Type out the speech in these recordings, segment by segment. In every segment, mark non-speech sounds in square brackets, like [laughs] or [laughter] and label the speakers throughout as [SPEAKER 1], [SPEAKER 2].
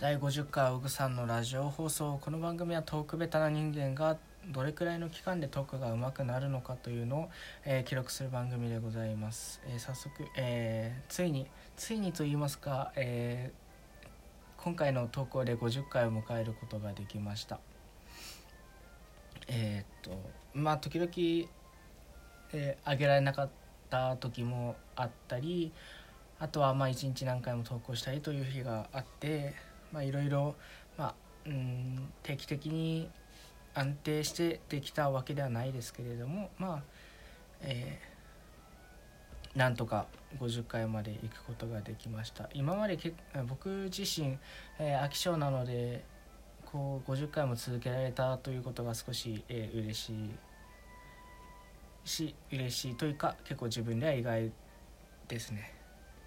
[SPEAKER 1] 第50回オグさんのラジオ放送この番組はトークベタな人間がどれくらいの期間でトークが上手くなるのかというのを、えー記録する番組でございます、えー早速、えーついについにと言いますか、えー今回の投稿で50回を迎えることができました。えっとまあ時々、えー上げられなかった時もあったりあとはまあ一日何回も投稿したりという日があってまあいろいろまあうん定期的に安定してできたわけではないですけれどもまあえーなんとか50回まで行くことができました。今までけ僕自身、えー飽き性なのでこう50回も続けられたということが少し、えー嬉しいし嬉しいというか結構自分では意外ですね。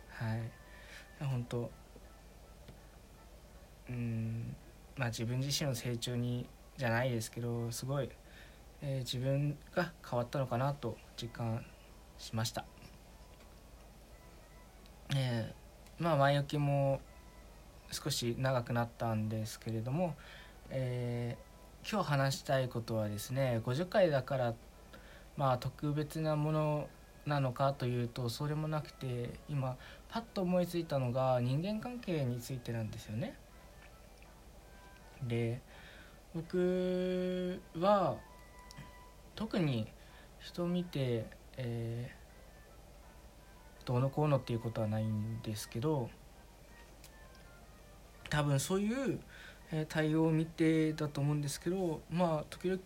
[SPEAKER 1] はい。本当うんまあ自分自身の成長にじゃないですけどすごい、えー自分が変わったのかなと実感しましたえーまあ前置きも少し長くなったんですけれども、えー今日話したいことはですね50回だからまあ特別なものなのかというとそれもなくて今パッと思いついたのが人間関係についてなんですよね。で僕は特に人を見て、えーどうのこうのっていうことはないんですけど多分そういう対応を見てだと思うんですけどまあ時々、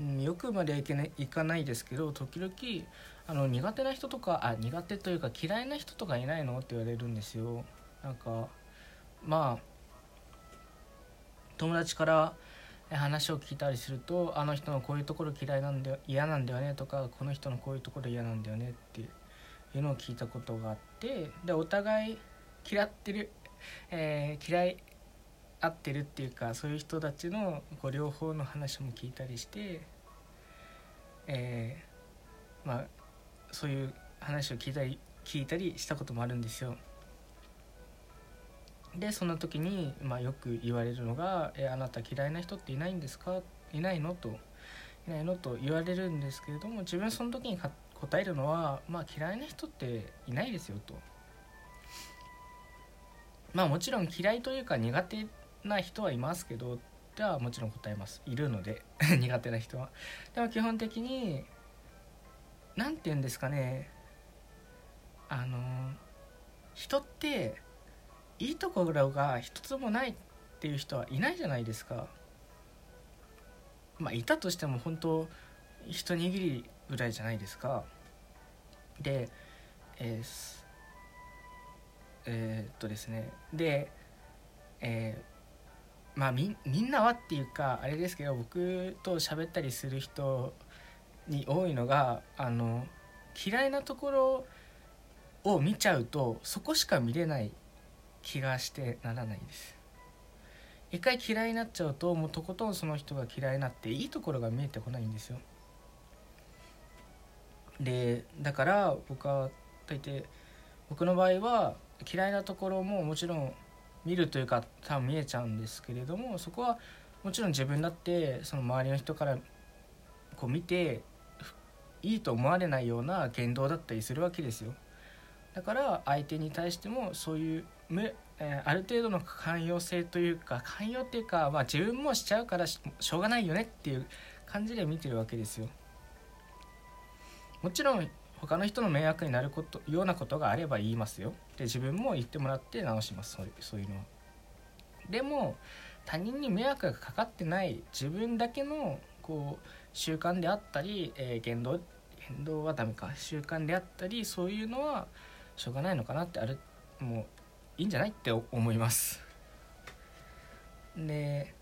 [SPEAKER 1] うん、よくまではいけないいかないですけど時々あの苦手な人とかあ苦手というか嫌いな人とかいないのって言われるんですよ。なんかまあ友達から話を聞いたりするとあの人のこういうところ嫌いなんだよ嫌なんだよねとかこの人のこういうところ嫌なんだよねっていうのを聞いたことがあってでお互い嫌ってる、えー嫌い合ってるっていうかそういう人たちのこう両方の話も聞いたりして、えーまあそういう話を聞いたり聞いたりしたこともあるんですよ。でその時に、まあ、よく言われるのが「えあなた嫌いな人っていないんですかいないの?」と「いないの?」と言われるんですけれども自分その時に答えるのは「まあ嫌いな人っていないですよ」と。まあもちろん嫌いというか苦手な人はいますけどではもちろん答えますいるので [laughs] 苦手な人はでも基本的に何て言うんですかねあの人っていいところが一つもないっていう人はいないじゃないですか。まあいたとしても本当一握りぐらいじゃないですか。でえーえーっとですね。でえーまあみみんなはっていうかあれですけど僕と喋ったりする人に多いのがあの嫌いなところを見ちゃうとそこしか見れない気がしてならないです。一回嫌いになっちゃうともうとことんその人が嫌いになっていいところが見えてこないんですよ。でだから僕は大抵僕の場合は嫌いなところももちろん見るというか多分見えちゃうんですけれどもそこはもちろん自分だってその周りの人からこう見ていいと思われないような言動だったりするわけですよ。だから相手に対してもそういうむ、えある程度の寛容性というか寛容っていうか、まあ、自分もしちゃうからしょうがないよねっていう感じで見てるわけですよ。もちろん他の人の迷惑になることようなことがあれば言いますよ。で自分も言ってもらって直します。そういうそういうのは。でも他人に迷惑がかかってない自分だけのこう習慣であったり、えー言動言動はダメか。習慣であったりそういうのはしょうがないのかなってあるもういいんじゃないって思います。で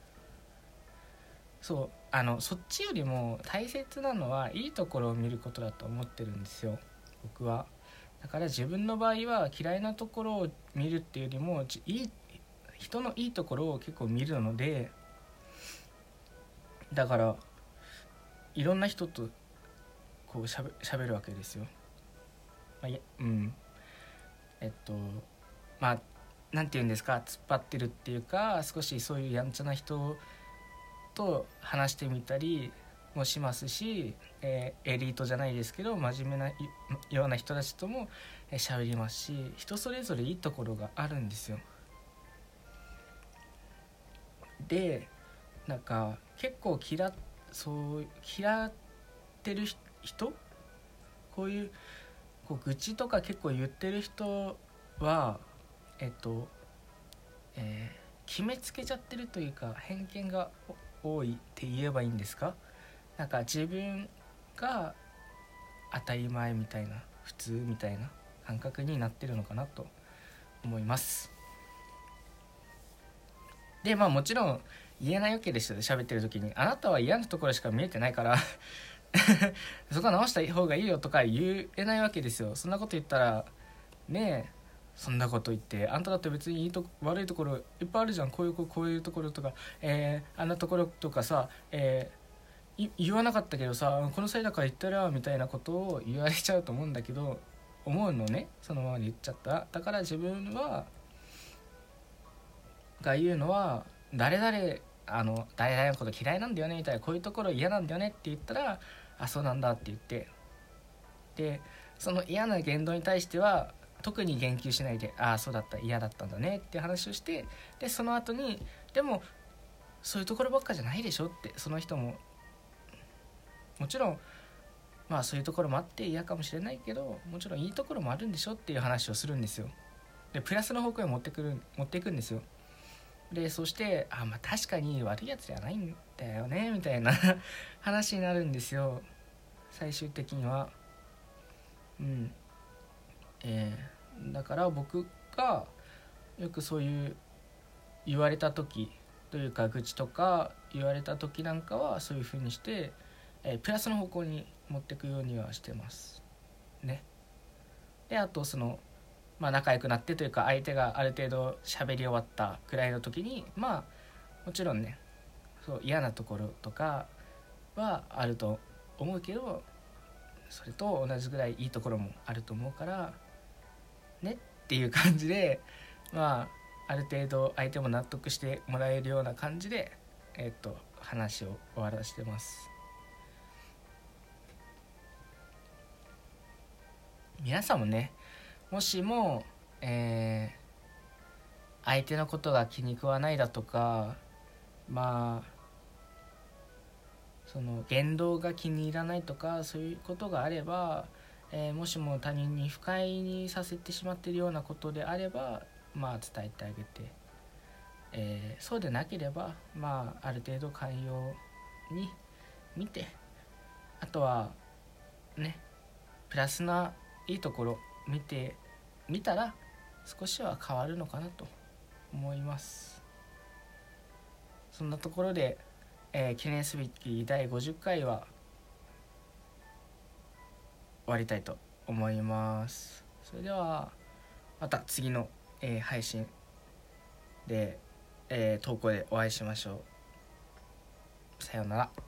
[SPEAKER 1] そうあのそっちよりも大切なのはいいところを見ることだと思ってるんですよ僕は。だから自分の場合は嫌いなところを見るっていうよりもじいい人のいいところを結構見るのでだからいろんな人とこうしゃべしゃべるわけですよ、まあ、いやうん。えっとまあ何て言うんですか突っ張ってるっていうか少しそういうやんちゃな人と話してみたりもしますし、えー、エリートじゃないですけど真面目なような人たちとも喋りますし人それぞれいいところがあるんですよ。でなんか結構嫌そう嫌ってる人？こういうこう愚痴とか結構言ってる人はえっと、えー、決めつけちゃってるというか偏見が多いって言えばいいんですか？なんか自分が当たり前みたいな普通みたいな感覚になってるのかなと思います。でまあもちろん言えないわけですよ喋ってる時に。あなたは嫌なところしか見えてないから。[laughs] [laughs] そこは直した方がいいよとか言えないわけですよ。そんなこと言ったらねえそんなこと言ってあんただって別にいいと悪いところいっぱいあるじゃん。こういうこういうところとか、えー、あんなところとかさ、えー、言わなかったけどさこの際だから言ったらみたいなことを言われちゃうと思うんだけど思うのね。そのままに言っちゃった。だから自分はが言うのは誰々あの誰々のこと嫌いなんだよねみたいなこういうところ嫌なんだよねって言ったらあそうなんだって言ってでその嫌な言動に対しては特に言及しないでああそうだった嫌だったんだねって話をしてでその後にでもそういうところばっかじゃないでしょってその人ももちろんまあそういうところもあって嫌かもしれないけどもちろんいいところもあるんでしょっていう話をするんですよ。でプラスの方向へ持ってくる持っていくんですよ。でそしてあまあ確かに悪いやつじゃないんだよねみたいな [laughs] 話になるんですよ。最終的には。うん。えー、だから僕がよくそういう言われた時というか愚痴とか言われた時なんかはそういう風にして、えー、プラスの方向に持っていくようにはしてます。ね。であとそのまあ仲良くなってというか相手がある程度喋り終わったくらいの時にまあもちろんねそう嫌なところとかはあると思うけどそれと同じぐらいいいところもあると思うからねっていう感じでまあある程度相手も納得してもらえるような感じでえっと話を終わらせてます。皆さんもねもしもえー、相手のことが気に食わないだとかまあその言動が気に入らないとかそういうことがあればえー、もしも他人に不快にさせてしまっているようなことであればまあ伝えてあげて、えー、そうでなければまあある程度寛容に見てあとはねプラスないいところ見てみたら少しは変わるのかなと思います。そんなところで、えー、記念すべき第50回は終わりたいと思います。それではまた次の、えー、配信で、えー、投稿でお会いしましょう。さようなら。